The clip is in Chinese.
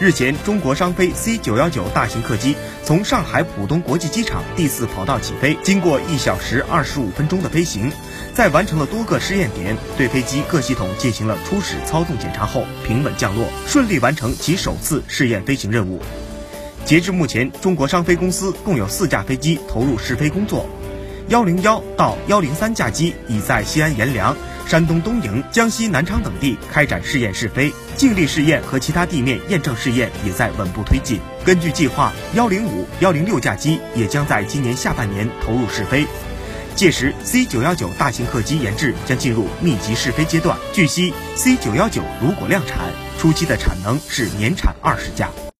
日前，中国商飞 C 九幺九大型客机从上海浦东国际机场第四跑道起飞，经过一小时二十五分钟的飞行，在完成了多个试验点，对飞机各系统进行了初始操纵检查后，平稳降落，顺利完成其首次试验飞行任务。截至目前，中国商飞公司共有四架飞机投入试飞工作，幺零幺到幺零三架机已在西安阎良。山东东营、江西南昌等地开展试验试飞，静力试验和其他地面验证试验也在稳步推进。根据计划，幺零五、幺零六架机也将在今年下半年投入试飞，届时 C 九幺九大型客机研制将进入密集试飞阶段。据悉，C 九幺九如果量产，初期的产能是年产二十架。